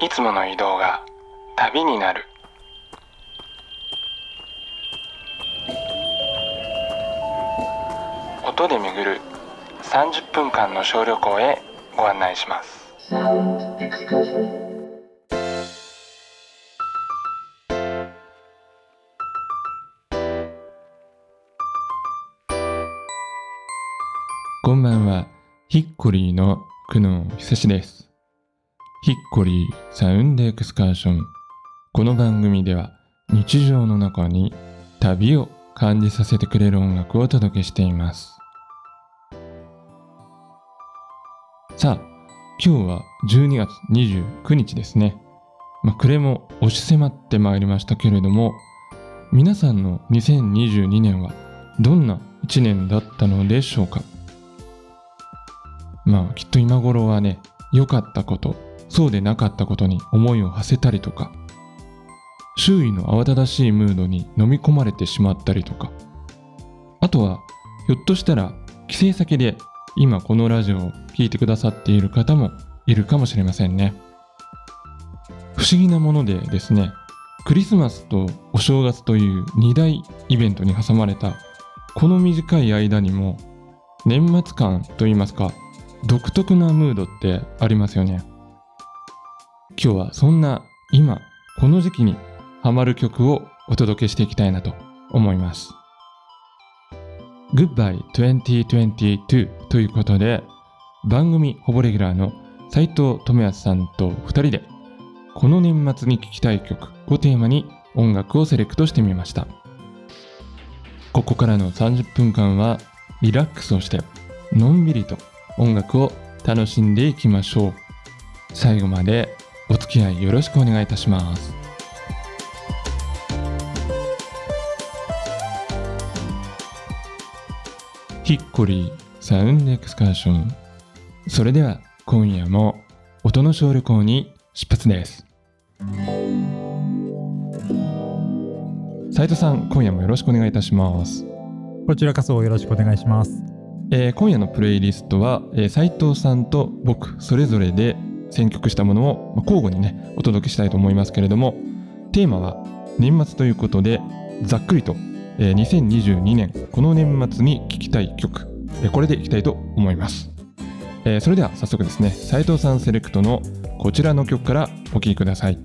いつもの移動が旅になる。音で巡る30分間の小旅行へご案内します。こんばんは。ヒッコリーの久野久志です。ヒッコリーサウンドエクスカーション。この番組では日常の中に旅を感じさせてくれる音楽をお届けしています。さあ今日は12月29日ですね。まあ、暮れも押し迫ってまいりましたけれども皆さんの2022年はどんな1年だったのでしょうか？まあきっと今頃はね良かったことそうでなかったことに思いを馳せたりとか周囲の慌ただしいムードに飲み込まれてしまったりとか。あとはひょっとしたら帰省先で今このラジオを聴いてくださっている方もいるかもしれませんね。不思議なものでですねクリスマスとお正月という2大イベントに挟まれたこの短い間にも年末感といいますか独特なムードってありますよね。今日はそんな今この時期にハマる曲をお届けしていきたいなと思います。Goodbye 2022ということで番組ほぼレギュラーの斉藤智康さんと2人でこの年末に聴きたい曲をテーマに音楽をセレクトしてみました。ここからの30分間はリラックスをしてのんびりと音楽を楽しんでいきましょう。最後までお付き合いよろしくお願いいたします。ヒッコリーサウンドエクスカーション。それでは今夜も音の小旅行に出発です。斉藤さん今夜もよろしくお願いいたします。こちらこそよろしくお願いします。えー今夜のプレイリストは、えー、斉藤さんと僕それぞれで選曲したものを交互にねお届けしたいと思いますけれどもテーマは年末ということでざっくりと、えー2022年この年末に聴きたい曲、えーこれでいきたいと思います、えーそれでは早速ですね斉藤さんセレクトのこちらの曲からお聴きください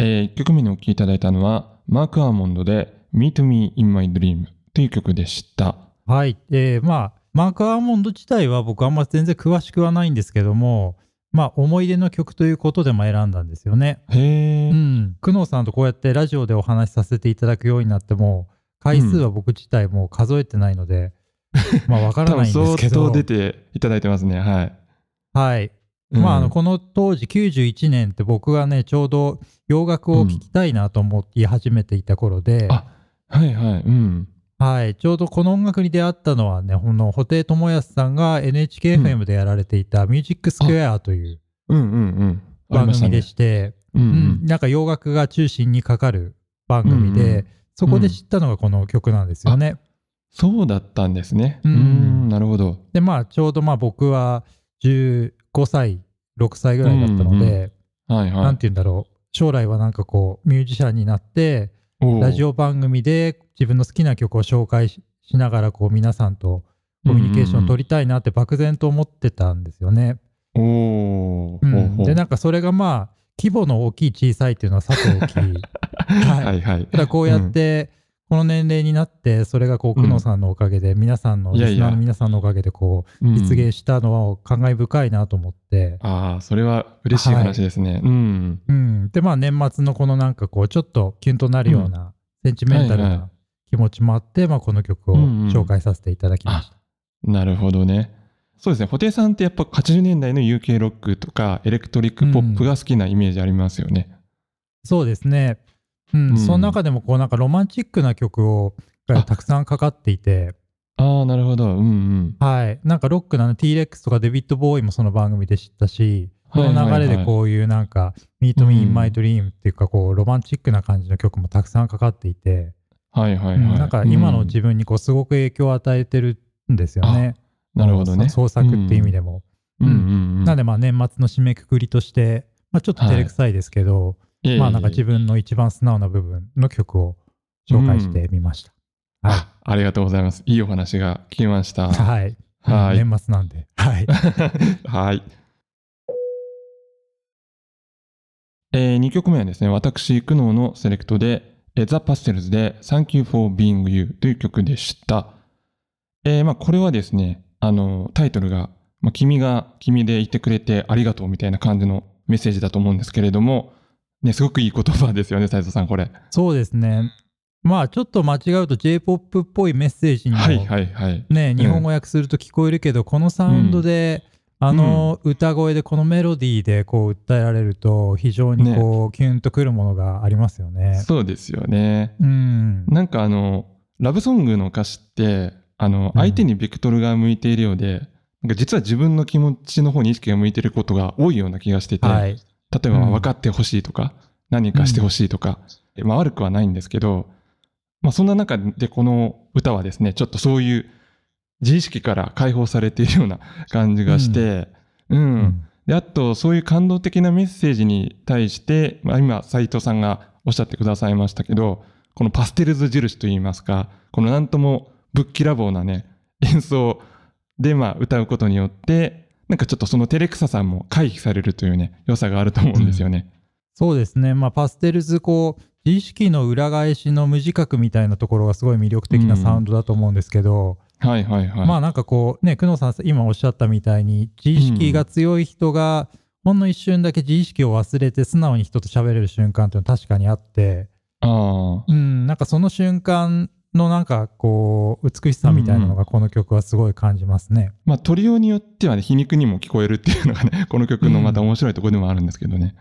え1曲目にお聴きいただいたのはマーク・アーモンドで Meet Me in My Dream という曲でした。はい。えーまあ、マーク・アーモンド自体は僕あんま全然詳しくはないんですけども、まあ、思い出の曲ということでも選んだんですよね。へー。うん。久能さんとこうやってラジオでお話しさせていただくようになっても、回数は僕自体もう数えてないので、まあ、わからないんですけど相当。出ていただいてますね。はい。はい。うんまあ、あのこの当時91年って僕がねちょうど洋楽を聴きたいなと思い始めていた頃で、あはいはい。うん。はい、ちょうどこの音楽に出会ったのはね、この布袋寅泰さんが NHKFM でやられていたミュージックスクエアという番組でして、うんううんん。なんか洋楽が中心にかかる番組で、うんうんそこで知ったのがこの曲なんですよね。そうだったんですね。ううんなるほど。で、まあちょうどまあ僕は15歳、6歳ぐらいだったので、はいはい。なんて言うんだろう、将来はなんかこうミュージシャンになって、ラジオ番組で自分の好きな曲を紹介ししながらこう皆さんとコミュニケーションを取りたいなって漠然と思ってたんですよね。おおでなんかそれがまあ規模の大きい小さいっていうのはさておき はい。はいはい。ただこうやってこの年齢になってそれがこううん久能さんのおかげで皆さんのリスナーの皆さんのおかげでこううん、実現したのは感慨深いなと思って、ああ、それは嬉しい話ですね。うん。うん、でまあ年末のこのなんかこうちょっとキュンとなるようなセンチメンタルはいはい。な気持ちもあって、まあ、この曲をうんうん紹介させていただきました。なるほどね。そうですね。布袋さんってやっぱ80年代の UK ロックとかエレクトリックポップが好きなイメージありますよね。そうですね。うん、うんその中でもこうなんかロマンチックな曲をがあたくさんかかっていて、ああ、なるほど。うんうん。はい。なんかロックなの T-Rex とかデビッド・ボーイもその番組で知ったし、この流れでこういうなんか Meet Me in My Dream っていうかこうロマンチックな感じの曲もたくさんかかっていて、はいはいはい。うんなんか今のうん自分にこうすごく影響を与えてるんですよね。なるほどね。創作っていう意味でも。うんうんうん。なんでまあ年末の締めくくりとして、まあ、ちょっと照れくさいですけど、いえいえまあなんか自分の一番素直な部分の曲を紹介してみました。はい。あありがとうございます。いいお話が聞きました。はい。はい年末なんで。はい。はい。え2曲目はですね、私、苦悩のセレクトで、えー、ザ・パステルズで Thank You for Being You という曲でした。えーまあ、これはですね、あの、タイトルが、まあ、君が君でいてくれてありがとうみたいな感じのメッセージだと思うんですけれども、ね、すごくいい言葉ですよね、斉藤さん、これ。そうですね。まあちょっと間違うと J-POP っぽいメッセージにも、はいはいはい。ね、日本語訳すると聞こえるけど、このサウンドで、あの歌声でこのメロディーでこう訴えられると非常にこう、キュンとくるものがありますよね。そうですよね。うん。なんかあの、ラブソングの歌詞って、あの、うん相手にベクトルが向いているようで、なんか実は自分の気持ちの方に意識が向いていることが多いような気がしてて、はい。例えばうん分かってほしいとか、何かしてほしいとか、まあ悪くはないんですけど、まあそんな中でこの歌はですね、ちょっとそういう自意識から解放されているような感じがして、うん。うんで、あと、そういう感動的なメッセージに対して、まあ、今、斉藤さんがおっしゃってくださいましたけど、このパステルズ印といいますか、このなんともぶっきらぼうなね、演奏で、まあ、歌うことによって、なんかちょっとその照れくささも回避されるというね、良さがあると思うんですよね。そうですね。まあパステルズこう自意識の裏返しの無自覚みたいなところがすごい魅力的なサウンドだと思うんですけど、はいはいはい。まあなんかこうね、久野さん今おっしゃったみたいに自意識が強い人がほんの一瞬だけ自意識を忘れて素直に人と喋れる瞬間っていうのは確かにあって、ああ、うん、なんかその瞬間のなんかこう美しさみたいなのがこの曲はすごい感じますね。まあ、取りようによってはね、皮肉にも聞こえるっていうのがね、この曲のまた面白いところでもあるんですけどね。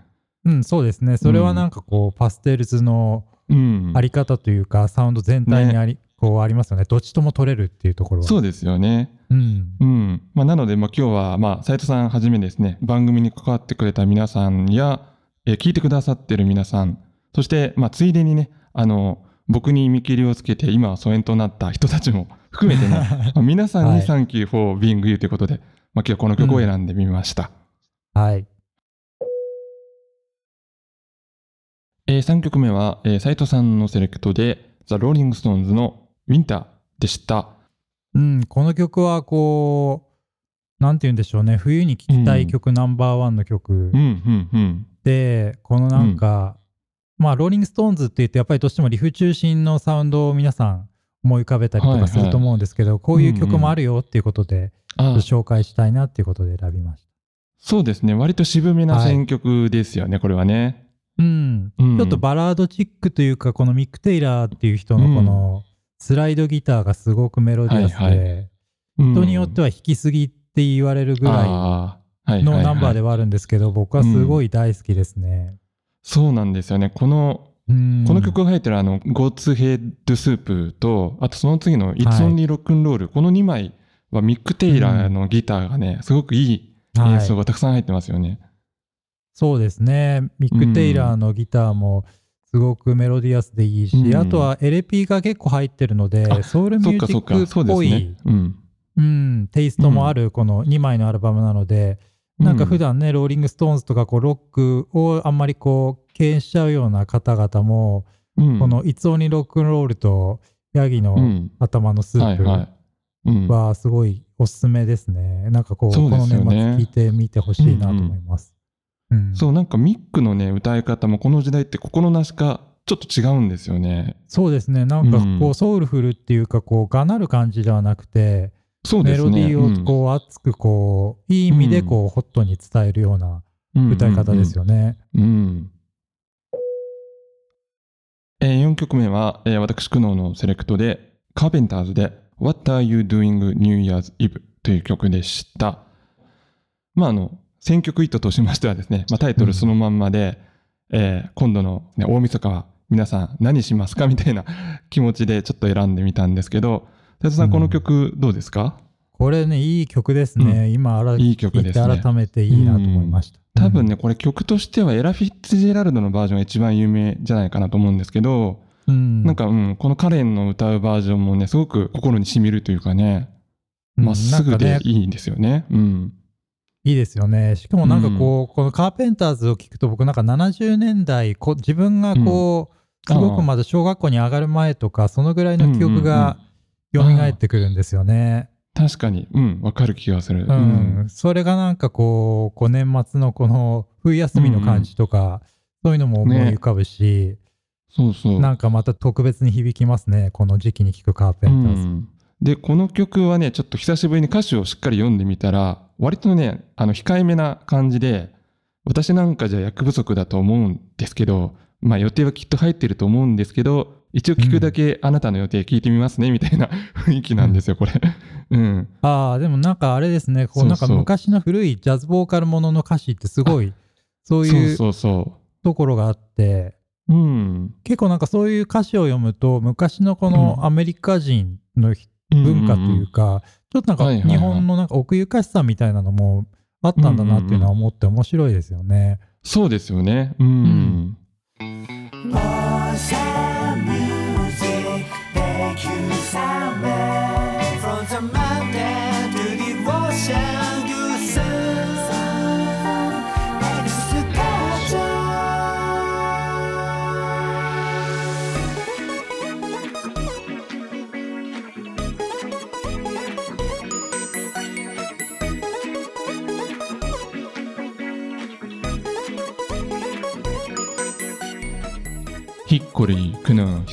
うん、そうですね。それはなんかこうパステルズのうん。あり方というか、サウンド全体にあり、こうありますよね。どっちとも取れるっていうところは。そうですよね。うん。うん。まあ、なので、まあ、今日は、まあ、斉藤さんはじめですね、番組に関わってくれた皆さんや、えー聞いてくださってる皆さん、そして、まあ、ついでにね、あの、僕に見切りをつけて、今は疎遠となった人たちも 含めてね、まあ皆さんにはい Thank you for being you ということで、まあ、今日はこの曲を選んでみました。はい。え3曲目は、えー、斉藤さんのセレクトで、ザ・ローリング・ストーンズの Winter でした。うん、この曲はこう、なんて言うんでしょうね。冬に聴きたい曲ナンバーワンの曲うん、うん、うん。で、このなんか、まあ、ローリング・ストーンズって言って、やっぱりどうしてもリフ中心のサウンドを皆さん思い浮かべたりとはいはいかすると思うんですけど、こういう曲もあるよっていうことで、あちょっと紹介したいなっていうことで選びました。そうですね。割と渋めな選曲ですよね、これはね。うん、うんちょっとバラードチックというか、このミック・テイラーっていう人のこのスライドギターがすごくメロディアスで、はいは人によっては弾きすぎって言われるぐらいらのナンバーでは。はあるんですけど、僕はすごい大好きですね。そうなんですよね。この、うんこの曲が入ってるあの、God's Head Soup と、あとその次の It's はい Only Rock and Roll、この2枚はミック・テイラーのギターがね、すごくいいはい演奏がたくさん入ってますよね。そうですね。ミック・テイラーのギターもすごくメロディアスでいいし、うんあとは LP が結構入ってるので、あソウルミュージックっぽい。うん。うん、テイストもあるこの2枚のアルバムなので、なんか普段ね、ローリング・ストーンズとかこうロックをあんまりこう敬遠しちゃうような方々も、うん、この「 It's Only Rock 'n Roll」と山羊のうん、頭のスープ。うん、はすごいおすすめですね。なんかこう、そうこの年末聞いてみてほしいなと思います。うんそう、なんかミックのね、歌い方もこの時代って心なしかちょっと違うんですよね。そうですね。なんかうんこう、ソウルフルっていうか、こう、がなる感じではなくて、そうですね。メロディーをこう、熱くこう、いい意味でこう、ホットに伝えるようなうん歌い方ですよね。うんうんえー4曲目は、えー私、苦悩のセレクトで、カーペンターズで What Are You Doing New Year's Eve という曲でした。まあ、あの、選曲意図としましてはですね、まあ、タイトルそのまんまで、えー今度の、ね、大晦日は皆さん何しますかみたいな 気持ちでちょっと選んでみたんですけど、哲さん、うんこの曲どうですか、これね、いい曲ですね。今、あらいい曲ですね改めていいなと思いました。多分ね、これ曲としてはエラ・フィッツジェラルドのバージョンが一番有名じゃないかなと思うんですけど、うん、なんか、うん、このカレンの歌うバージョンもね、すごく心に染みるというかね、うんまっすぐでいいんですよね。うん。いいですよね。しかもなんかこう、このカーペンターズを聞くと僕なんか70年代こ自分がこう、すごくまだ小学校に上がる前とかそのぐらいの記憶が蘇ってくるんですよね。確かに、うん、わかる気がする。うん、それがなんかこう、こう年末のこの冬休みの感じとか、そういうのも思い浮かぶし、そうそう。なんかまた特別に響きますね、この時期に聴くカーペンターズ。うん。で、この曲はね、ちょっと久しぶりに歌詞をしっかり読んでみたら、割とね、あの、控えめな感じで、私なんかじゃ役不足だと思うんですけど、まあ予定はきっと入ってると思うんですけど、一応聞くだけあなたの予定聞いてみますね、みたいな 雰囲気なんですよ、これ。うん。ああ、でもなんかあれですね、こうなんか昔の古いジャズボーカルものの歌詞ってすごい、そういうところがあって、うん、結構なんかそういう歌詞を読むと、昔のこのアメリカ人の文化というか、ちょっとなんか日本のなんか奥ゆかしさみたいなのもあったんだなっていうのは思って面白いですよね。そうですよね。うん。ヒ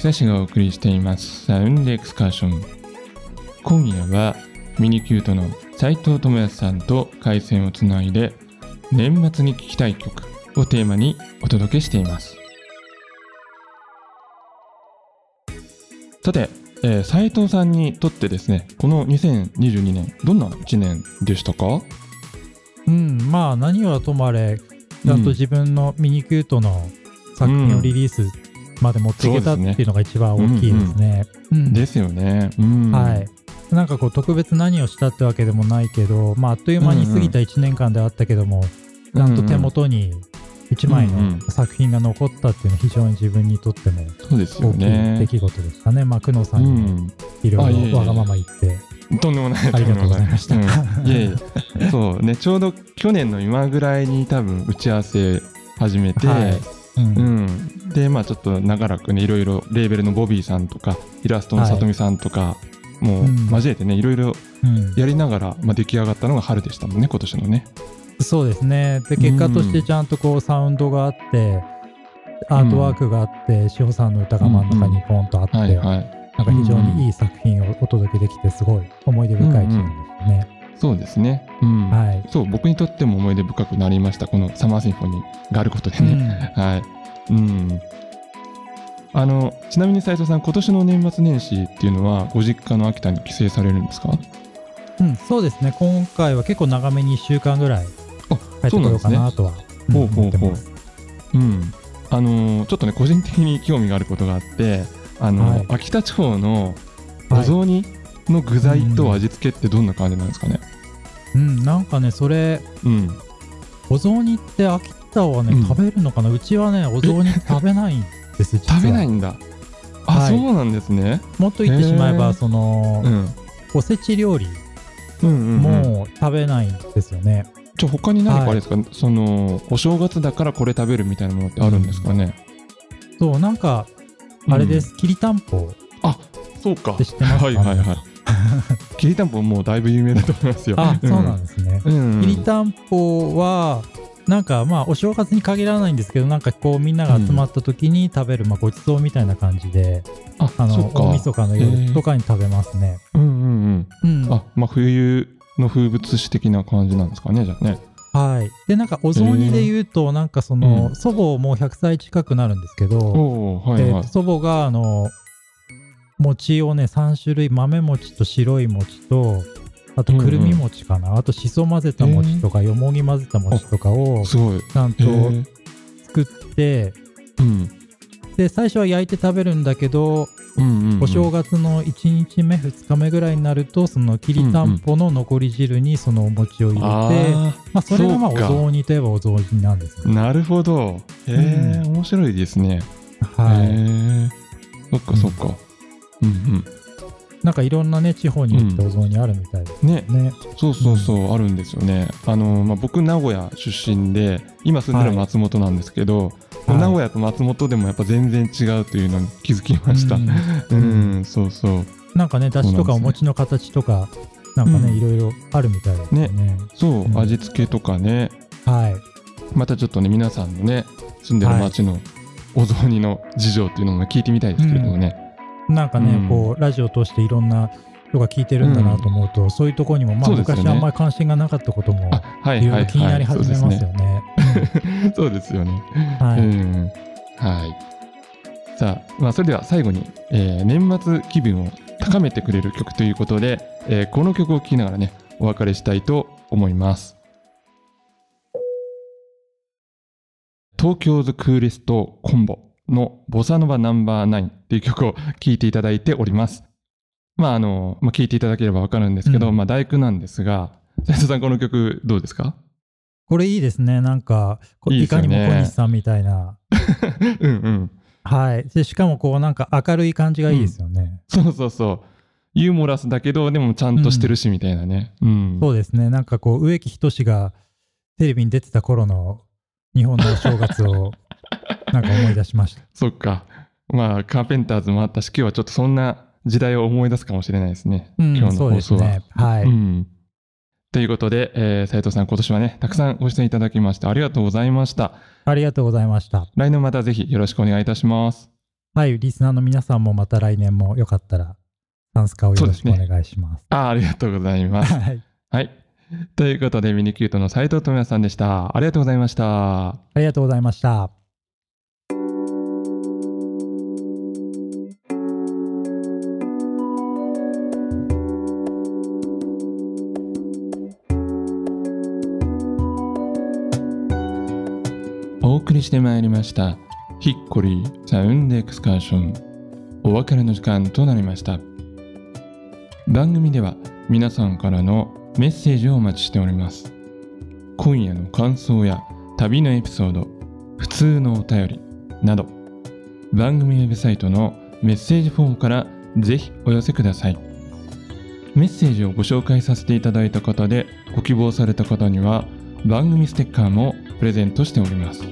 久しがお送りしていますサウンドエクスカーション。今夜はミニキュートの斉藤智康さんと回線をつないで年末に聴きたい曲をテーマにお届けしています。さて、えー、斉藤さんにとってですね、この2022年、どんな1年でしたか？うん、まあ何はともあれ、ちゃんと自分のミニキュートの作品をリリースまで持っていけたっていうのが一番大きいですね。ですよね。はい。なんかこう特別何をしたってわけでもないけど、まあ、あっという間に過ぎた1年間であったけども、ちゃんと手元に1枚の作品が残ったっていうのは非常に自分にとっても大きい出来事でしたね。まあ、久野さんにもいろいろわがまま言って。とんでもない。ありがとうございました。うん、いえいえ。そうね、ちょうど去年の今ぐらいに多分打ち合わせ始めて、はいうん、うん、でまあちょっと長らくねいろいろレーベルのボビーさんとかイラストのさとみさんとか、はい、もう交えてねいろいろやりながら、まあ、出来上がったのが春でしたもんね今年のね。そうですね。で結果としてちゃんとこうサウンドがあって、アートワークがあって志保、さんの歌が真ん中にポンとあって、なんか非常にいい作品をお届けできてすごい思い出深い1年でしたね。そうですね、うん。はい、そう僕にとっても思い出深くなりました。このサマーシンフォニーがあることでね、うん、はい、うん、あのちなみに斉藤さん今年の年末年始っていうのはご実家の秋田に帰省されるんですか？うんそうですね。今回は結構長めに1週間ぐらい帰ってこようかなとはほうほうほう。うん。あのちょっとね個人的に興味があることがあってあの、はい、秋田地方のお雑煮の具材と味付けってどんな感じなんですかね、うん、うん、なんかねそれ、うん、お雑煮って秋田はね、うん、食べるのかな？うちはねお雑煮食べないんです 食べないんだ。あ、はい、そうなんですね。もっと言ってしまえばその、うん、おせち料理も食べないんですよね、じゃあ他に何かあれですか、はい、そのお正月だからこれ食べるみたいなものってあるんですかね、そうなんかあれです、きりたんぽあそうか。知ってますか、はいはいはい きりたんぽもうだいぶ有名だと思いますよ。あ、そうなんですね、きりたんぽはなんかまあお正月に限らないんですけどなんかこうみんなが集まった時に食べる、まあごちそうみたいな感じで、あの大晦日の夜とかに食べますね。うんうんうん。うん、あまあ冬の風物詩的な感じなんですかねじゃあね。はい。で、なんか、お雑煮で言うと、なんかその、うん、祖母もう100歳近くなるんですけど、はいはい、えー、祖母が、あの、餅をね、3種類、豆餅と白い餅と、あとくるみ餅かな、うんうん、あとしそ混ぜた餅とか、よもぎ混ぜた餅とかをちゃんと作って、うん、で最初は焼いて食べるんだけど、うんうんうん、お正月の1日目2日目ぐらいになるとそのきりたんぽの残り汁にそのお餅を入れて、うんうん、まあ、それがまあお雑煮といえばお雑煮なんですね。なるほど。へえ、うん、面白いですね。はい。そっかそっか。うんうん。なんかいろんなね地方に行ってお雑煮あるみたいですね,、ね。そうそうそう、うん、あるんですよね。あの、まあ、僕名古屋出身で今住んでる松本なんですけど、はい、名古屋と松本でもやっぱ全然違うというのに気づきました、うん、うん、そうそう。なんかねだしとかお餅の形とかなんかね、うん、いろいろあるみたいですね。ね。そう、うん、味付けとかね。はい。またちょっとね皆さんのね住んでる町のお雑煮の事情っていうのも聞いてみたいですけれどもね、なんかね、うん、こうラジオを通していろんな人が聞いてるんだなと思うと、うん、そういうところにも、まあ、昔あんまり関心がなかったことも、いろいろ気になり始めますよね。そうですよね。はい、うん、はい。さあ、まあ、それでは最後に、えー、年末気分を高めてくれる曲ということで、えー、この曲を聴きながらね、お別れしたいと思います。東京ズクーレストコンボのボサノバナンバーナインっていう曲を聴いていただいております。まああの、まあ、聴いていただければわかるんですけど、うん、まあ大工なんですが、斉藤さんこの曲どうですか？これいいですね。なんか、いいね、いかにも小西さんみたいな。うんうん。はい。で、しかもこうなんか明るい感じがいいですよね。うん、そうそうそう。ユーモラスだけど、でもちゃんとしてるし、みたいなね、うん。そうですね。なんかこう、植木仁がテレビに出てた頃の日本の正月をなんか思い出しました。そっか。まあ、カーペンターズもあったし、今日はちょっとそんな時代を思い出すかもしれないですね。うん、今日の放送は。ね、はい、うん。ということで、えー、斉藤さん、今年はね、たくさんご出演いただきまして、ありがとうございました。ありがとうございました。来年またぜひよろしくお願いいたします。はい、リスナーの皆さんもまた来年もよかったら、サンスカをよろしくお願いします。すね、あありがとうございます。はい。はいということで、ミニキュートの斉藤智也さんでした。ありがとうございました。ありがとうございました。してまいりました。ヒッコリーサウンドエクスカーション。お別れの時間となりました。番組では皆さんからのメッセージをお待ちしております今夜の感想や旅のエピソード普通のお便りなど番組ウェブサイトのメッセージフォームからぜひお寄せくださいメッセージをご紹介させていただいた方でご希望された方には番組ステッカーもプレゼントしております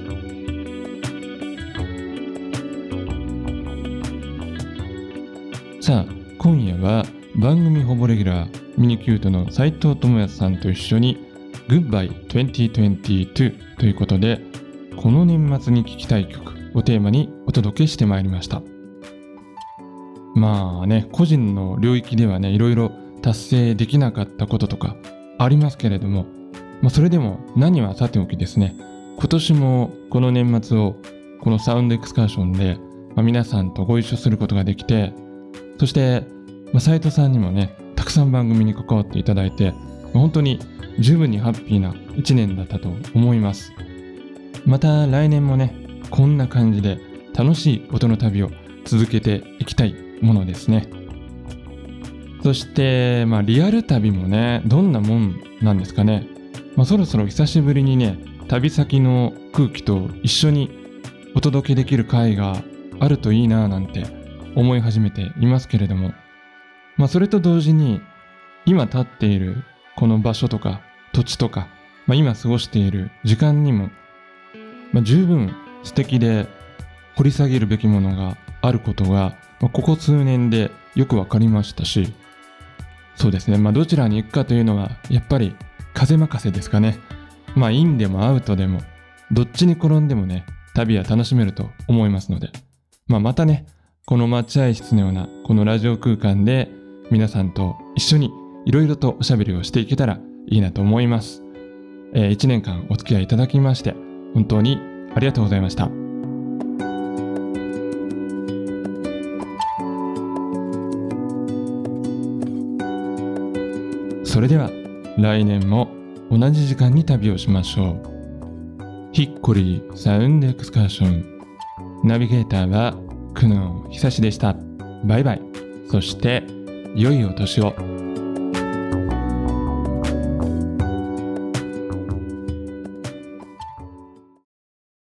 さあ今夜は番組ほぼレギュラーミニキュートの斉藤智也さんと一緒に Goodbye 2022ということでこの年末に聴きたい曲をテーマにお届けしてまいりました。まあね個人の領域ではねいろいろ達成できなかったこととかありますけれども、まあ、それでも何はさておきですね今年もこの年末をこのサウンドエクスカーションで、まあ、皆さんとご一緒することができてそして、まあ、斉藤さんにもねたくさん番組に関わっていただいて本当に十分にハッピーな一年だったと思います。また来年もねこんな感じで楽しい音の旅を続けていきたいものですね。そしてまあリアル旅もねどんなもんなんですかね、まあ、そろそろ久しぶりにね旅先の空気と一緒にお届けできる会があるといいなぁなんて思い始めていますけれどもまあそれと同時に今立っているこの場所とか土地とか、まあ、今過ごしている時間にも、まあ、十分素敵で掘り下げるべきものがあることが、まあ、ここ数年でよくわかりましたしそうですねまあどちらに行くかというのはやっぱり風任せですかね。まあインでもアウトでもどっちに転んでもね旅は楽しめると思いますので、まあ、またねこの待合室のようなこのラジオ空間で皆さんと一緒にいろいろとおしゃべりをしていけたらいいなと思います。えー、1年間お付き合いいただきまして本当にありがとうございました。それでは来年も同じ時間に旅をしましょう。ヒッコリーサウンドエクスカーション。ナビゲーターは久野久志でした。バイバイ。そして良いお年を。